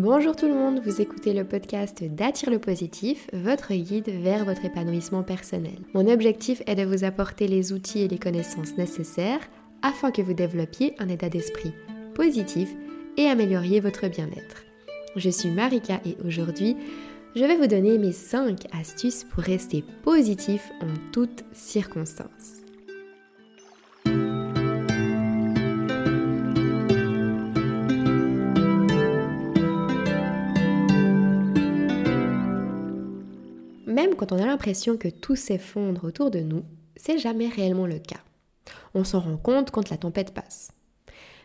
Bonjour tout le monde, vous écoutez le podcast d'Attire le positif, votre guide vers votre épanouissement personnel. Mon objectif est de vous apporter les outils et les connaissances nécessaires afin que vous développiez un état d'esprit positif et amélioriez votre bien-être. Je suis Marika et aujourd'hui, je vais vous donner mes 5 astuces pour rester positif en toutes circonstances. Quand on a l'impression que tout s'effondre autour de nous, c'est jamais réellement le cas. On s'en rend compte quand la tempête passe.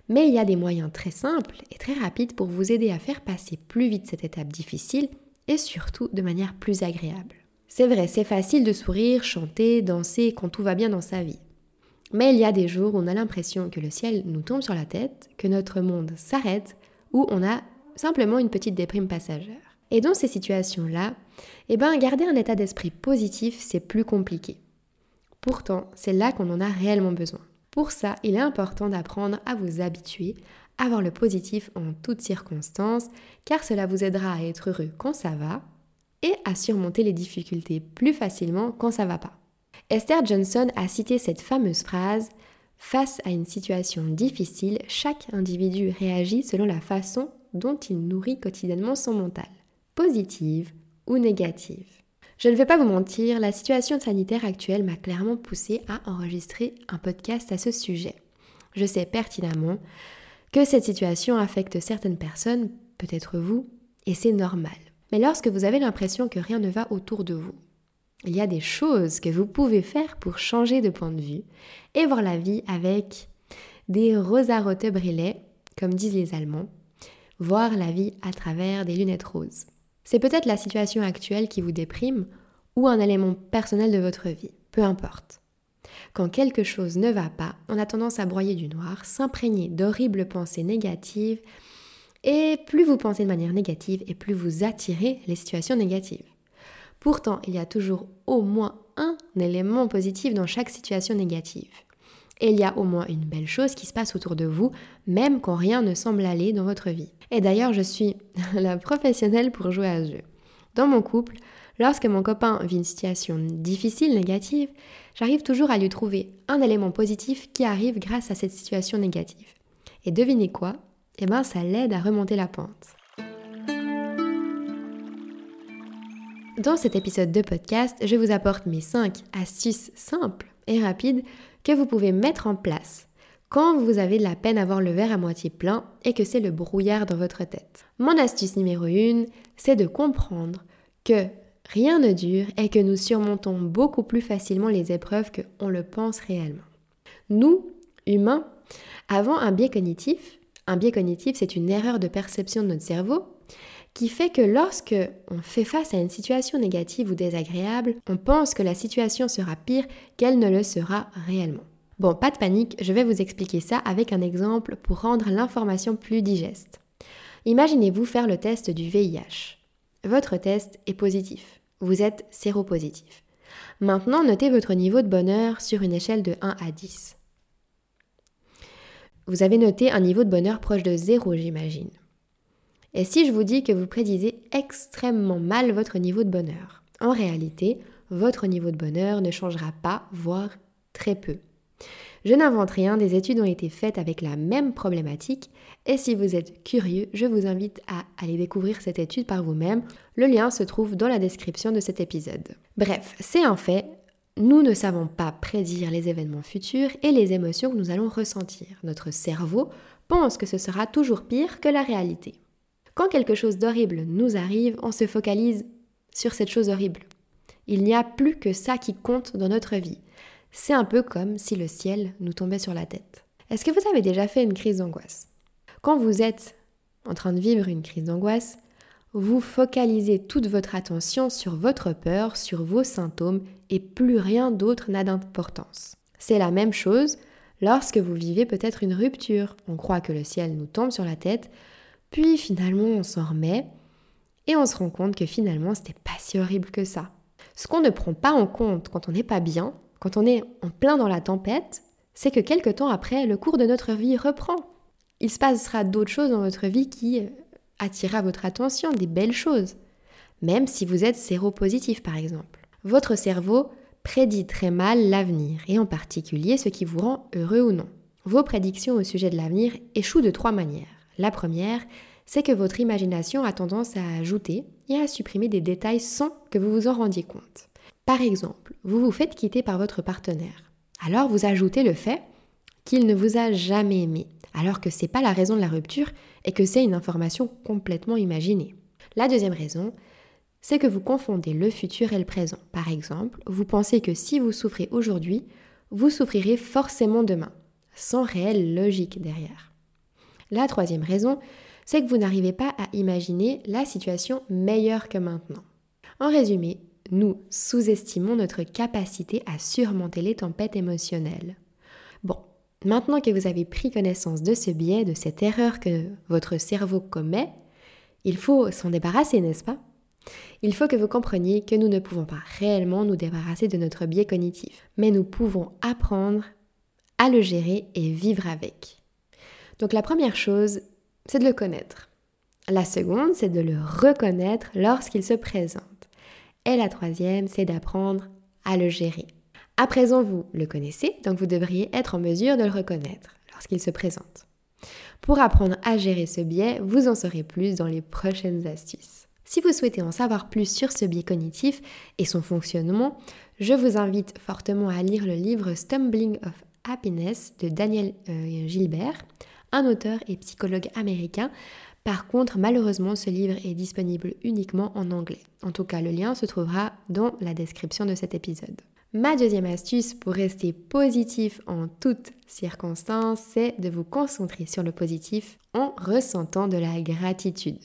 Mais il y a des moyens très simples et très rapides pour vous aider à faire passer plus vite cette étape difficile et surtout de manière plus agréable. C'est vrai, c'est facile de sourire, chanter, danser quand tout va bien dans sa vie. Mais il y a des jours où on a l'impression que le ciel nous tombe sur la tête, que notre monde s'arrête, ou on a simplement une petite déprime passagère. Et dans ces situations-là, eh ben, garder un état d'esprit positif, c'est plus compliqué. Pourtant, c'est là qu'on en a réellement besoin. Pour ça, il est important d'apprendre à vous habituer à voir le positif en toutes circonstances, car cela vous aidera à être heureux quand ça va et à surmonter les difficultés plus facilement quand ça va pas. Esther Johnson a cité cette fameuse phrase Face à une situation difficile, chaque individu réagit selon la façon dont il nourrit quotidiennement son mental positive ou négative. Je ne vais pas vous mentir, la situation sanitaire actuelle m'a clairement poussé à enregistrer un podcast à ce sujet. Je sais pertinemment que cette situation affecte certaines personnes, peut-être vous, et c'est normal. Mais lorsque vous avez l'impression que rien ne va autour de vous, il y a des choses que vous pouvez faire pour changer de point de vue et voir la vie avec des rosarote brilets, comme disent les Allemands, voir la vie à travers des lunettes roses. C'est peut-être la situation actuelle qui vous déprime ou un élément personnel de votre vie, peu importe. Quand quelque chose ne va pas, on a tendance à broyer du noir, s'imprégner d'horribles pensées négatives, et plus vous pensez de manière négative, et plus vous attirez les situations négatives. Pourtant, il y a toujours au moins un élément positif dans chaque situation négative. Et il y a au moins une belle chose qui se passe autour de vous, même quand rien ne semble aller dans votre vie. Et d'ailleurs, je suis la professionnelle pour jouer à ce jeu. Dans mon couple, lorsque mon copain vit une situation difficile, négative, j'arrive toujours à lui trouver un élément positif qui arrive grâce à cette situation négative. Et devinez quoi? Eh bien, ça l'aide à remonter la pente. Dans cet épisode de podcast, je vous apporte mes 5 astuces simples et rapides que vous pouvez mettre en place quand vous avez de la peine à voir le verre à moitié plein et que c'est le brouillard dans votre tête. Mon astuce numéro 1, c'est de comprendre que rien ne dure et que nous surmontons beaucoup plus facilement les épreuves qu'on le pense réellement. Nous, humains, avons un biais cognitif. Un biais cognitif, c'est une erreur de perception de notre cerveau qui fait que lorsque on fait face à une situation négative ou désagréable, on pense que la situation sera pire qu'elle ne le sera réellement. Bon, pas de panique, je vais vous expliquer ça avec un exemple pour rendre l'information plus digeste. Imaginez-vous faire le test du VIH. Votre test est positif. Vous êtes séropositif. Maintenant, notez votre niveau de bonheur sur une échelle de 1 à 10. Vous avez noté un niveau de bonheur proche de 0, j'imagine. Et si je vous dis que vous prédisez extrêmement mal votre niveau de bonheur En réalité, votre niveau de bonheur ne changera pas, voire très peu. Je n'invente rien, des études ont été faites avec la même problématique et si vous êtes curieux, je vous invite à aller découvrir cette étude par vous-même. Le lien se trouve dans la description de cet épisode. Bref, c'est un fait, nous ne savons pas prédire les événements futurs et les émotions que nous allons ressentir. Notre cerveau pense que ce sera toujours pire que la réalité. Quand quelque chose d'horrible nous arrive, on se focalise sur cette chose horrible. Il n'y a plus que ça qui compte dans notre vie. C'est un peu comme si le ciel nous tombait sur la tête. Est-ce que vous avez déjà fait une crise d'angoisse? Quand vous êtes en train de vivre une crise d'angoisse, vous focalisez toute votre attention sur votre peur, sur vos symptômes et plus rien d'autre n'a d'importance. C'est la même chose lorsque vous vivez peut-être une rupture. On croit que le ciel nous tombe sur la tête, puis finalement on s'en remet et on se rend compte que finalement c'était pas si horrible que ça. Ce qu'on ne prend pas en compte quand on n'est pas bien, quand on est en plein dans la tempête, c'est que quelque temps après, le cours de notre vie reprend. Il se passera d'autres choses dans votre vie qui euh, attirer à votre attention des belles choses, même si vous êtes séropositif par exemple. Votre cerveau prédit très mal l'avenir et en particulier ce qui vous rend heureux ou non. Vos prédictions au sujet de l'avenir échouent de trois manières. La première, c'est que votre imagination a tendance à ajouter et à supprimer des détails sans que vous vous en rendiez compte. Par exemple, vous vous faites quitter par votre partenaire. Alors vous ajoutez le fait qu'il ne vous a jamais aimé, alors que ce n'est pas la raison de la rupture et que c'est une information complètement imaginée. La deuxième raison, c'est que vous confondez le futur et le présent. Par exemple, vous pensez que si vous souffrez aujourd'hui, vous souffrirez forcément demain, sans réelle logique derrière. La troisième raison, c'est que vous n'arrivez pas à imaginer la situation meilleure que maintenant. En résumé, nous sous-estimons notre capacité à surmonter les tempêtes émotionnelles. Bon, maintenant que vous avez pris connaissance de ce biais, de cette erreur que votre cerveau commet, il faut s'en débarrasser, n'est-ce pas? Il faut que vous compreniez que nous ne pouvons pas réellement nous débarrasser de notre biais cognitif, mais nous pouvons apprendre à le gérer et vivre avec. Donc la première chose, c'est de le connaître. La seconde, c'est de le reconnaître lorsqu'il se présente. Et la troisième, c'est d'apprendre à le gérer. À présent, vous le connaissez, donc vous devriez être en mesure de le reconnaître lorsqu'il se présente. Pour apprendre à gérer ce biais, vous en saurez plus dans les prochaines astuces. Si vous souhaitez en savoir plus sur ce biais cognitif et son fonctionnement, je vous invite fortement à lire le livre Stumbling of Happiness de Daniel euh, Gilbert, un auteur et psychologue américain. Par contre, malheureusement, ce livre est disponible uniquement en anglais. En tout cas, le lien se trouvera dans la description de cet épisode. Ma deuxième astuce pour rester positif en toutes circonstances, c'est de vous concentrer sur le positif en ressentant de la gratitude.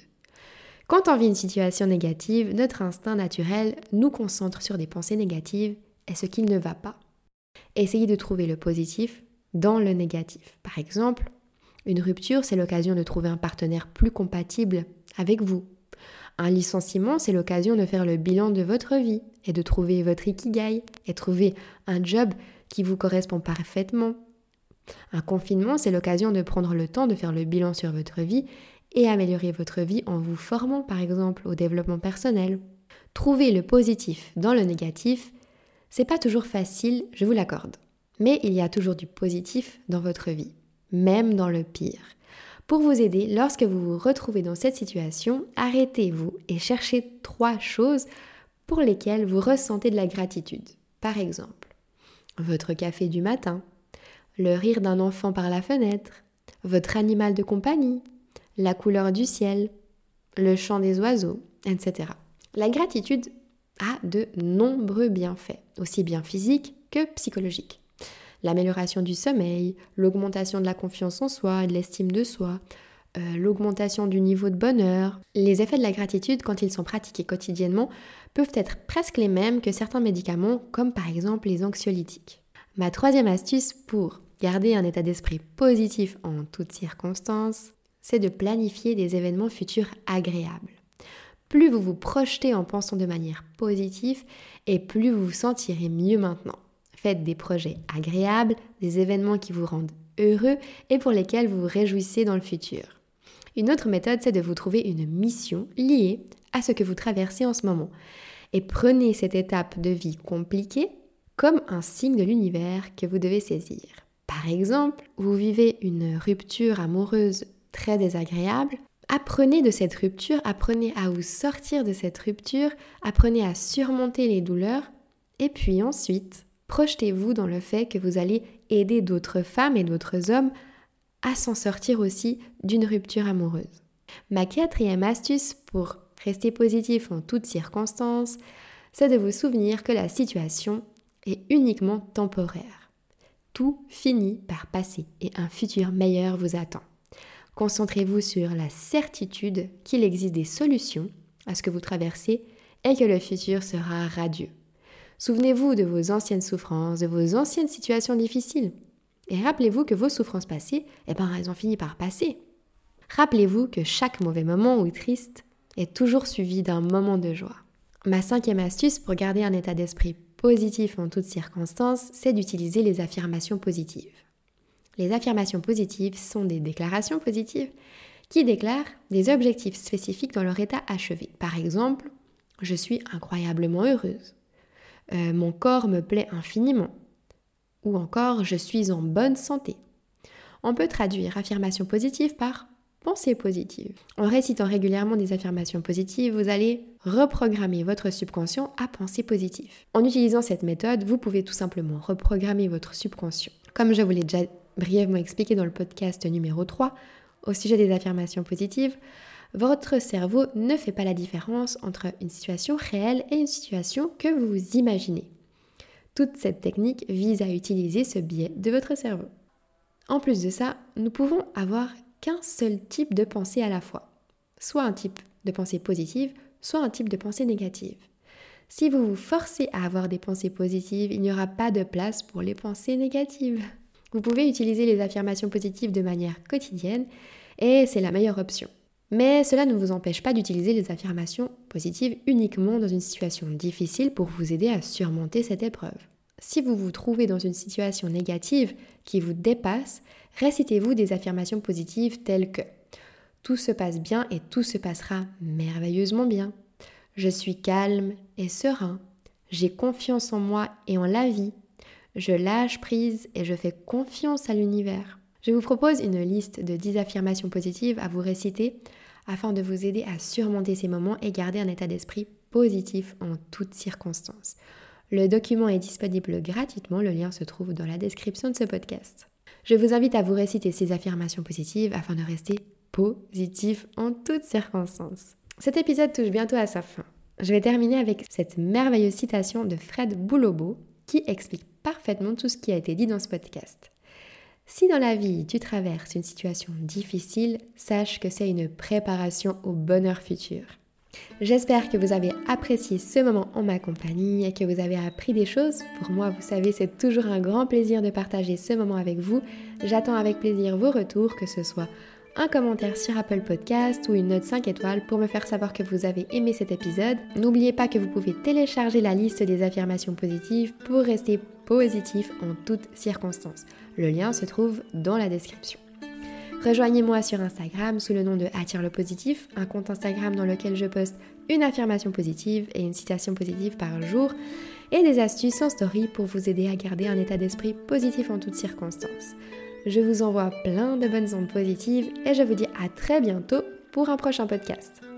Quand on vit une situation négative, notre instinct naturel nous concentre sur des pensées négatives et ce qui ne va pas. Essayez de trouver le positif dans le négatif. Par exemple, une rupture, c'est l'occasion de trouver un partenaire plus compatible avec vous. Un licenciement, c'est l'occasion de faire le bilan de votre vie et de trouver votre ikigai et trouver un job qui vous correspond parfaitement. Un confinement, c'est l'occasion de prendre le temps de faire le bilan sur votre vie et améliorer votre vie en vous formant par exemple au développement personnel. Trouver le positif dans le négatif, c'est pas toujours facile, je vous l'accorde. Mais il y a toujours du positif dans votre vie même dans le pire. Pour vous aider, lorsque vous vous retrouvez dans cette situation, arrêtez-vous et cherchez trois choses pour lesquelles vous ressentez de la gratitude. Par exemple, votre café du matin, le rire d'un enfant par la fenêtre, votre animal de compagnie, la couleur du ciel, le chant des oiseaux, etc. La gratitude a de nombreux bienfaits, aussi bien physiques que psychologiques l'amélioration du sommeil, l'augmentation de la confiance en soi et de l'estime de soi, euh, l'augmentation du niveau de bonheur. Les effets de la gratitude, quand ils sont pratiqués quotidiennement, peuvent être presque les mêmes que certains médicaments, comme par exemple les anxiolytiques. Ma troisième astuce pour garder un état d'esprit positif en toutes circonstances, c'est de planifier des événements futurs agréables. Plus vous vous projetez en pensant de manière positive, et plus vous vous sentirez mieux maintenant. Faites des projets agréables, des événements qui vous rendent heureux et pour lesquels vous vous réjouissez dans le futur. Une autre méthode, c'est de vous trouver une mission liée à ce que vous traversez en ce moment. Et prenez cette étape de vie compliquée comme un signe de l'univers que vous devez saisir. Par exemple, vous vivez une rupture amoureuse très désagréable. Apprenez de cette rupture, apprenez à vous sortir de cette rupture, apprenez à surmonter les douleurs, et puis ensuite, projetez-vous dans le fait que vous allez aider d'autres femmes et d'autres hommes à s'en sortir aussi d'une rupture amoureuse. Ma quatrième astuce pour rester positif en toutes circonstances, c'est de vous souvenir que la situation est uniquement temporaire. Tout finit par passer et un futur meilleur vous attend. Concentrez-vous sur la certitude qu'il existe des solutions à ce que vous traversez et que le futur sera radieux. Souvenez-vous de vos anciennes souffrances, de vos anciennes situations difficiles. Et rappelez-vous que vos souffrances passées, eh ben, elles ont fini par passer. Rappelez-vous que chaque mauvais moment ou triste est toujours suivi d'un moment de joie. Ma cinquième astuce pour garder un état d'esprit positif en toutes circonstances, c'est d'utiliser les affirmations positives. Les affirmations positives sont des déclarations positives qui déclarent des objectifs spécifiques dans leur état achevé. Par exemple, je suis incroyablement heureuse. Euh, mon corps me plaît infiniment. Ou encore, je suis en bonne santé. On peut traduire affirmation positive par pensée positive. En récitant régulièrement des affirmations positives, vous allez reprogrammer votre subconscient à penser positive. En utilisant cette méthode, vous pouvez tout simplement reprogrammer votre subconscient. Comme je vous l'ai déjà brièvement expliqué dans le podcast numéro 3 au sujet des affirmations positives, votre cerveau ne fait pas la différence entre une situation réelle et une situation que vous imaginez. Toute cette technique vise à utiliser ce biais de votre cerveau. En plus de ça, nous pouvons avoir qu'un seul type de pensée à la fois, soit un type de pensée positive, soit un type de pensée négative. Si vous vous forcez à avoir des pensées positives, il n'y aura pas de place pour les pensées négatives. Vous pouvez utiliser les affirmations positives de manière quotidienne et c'est la meilleure option. Mais cela ne vous empêche pas d'utiliser les affirmations positives uniquement dans une situation difficile pour vous aider à surmonter cette épreuve. Si vous vous trouvez dans une situation négative qui vous dépasse, récitez-vous des affirmations positives telles que Tout se passe bien et tout se passera merveilleusement bien. Je suis calme et serein. J'ai confiance en moi et en la vie. Je lâche prise et je fais confiance à l'univers. Je vous propose une liste de 10 affirmations positives à vous réciter afin de vous aider à surmonter ces moments et garder un état d'esprit positif en toutes circonstances. Le document est disponible gratuitement, le lien se trouve dans la description de ce podcast. Je vous invite à vous réciter ces affirmations positives afin de rester positif en toutes circonstances. Cet épisode touche bientôt à sa fin. Je vais terminer avec cette merveilleuse citation de Fred Boulobo qui explique parfaitement tout ce qui a été dit dans ce podcast. Si dans la vie tu traverses une situation difficile, sache que c'est une préparation au bonheur futur. J'espère que vous avez apprécié ce moment en ma compagnie et que vous avez appris des choses. Pour moi, vous savez, c'est toujours un grand plaisir de partager ce moment avec vous. J'attends avec plaisir vos retours, que ce soit un commentaire sur Apple Podcast ou une note 5 étoiles pour me faire savoir que vous avez aimé cet épisode. N'oubliez pas que vous pouvez télécharger la liste des affirmations positives pour rester positif en toutes circonstances. Le lien se trouve dans la description. Rejoignez-moi sur Instagram sous le nom de Attire le positif, un compte Instagram dans lequel je poste une affirmation positive et une citation positive par jour et des astuces en story pour vous aider à garder un état d'esprit positif en toutes circonstances. Je vous envoie plein de bonnes ondes positives et je vous dis à très bientôt pour un prochain podcast.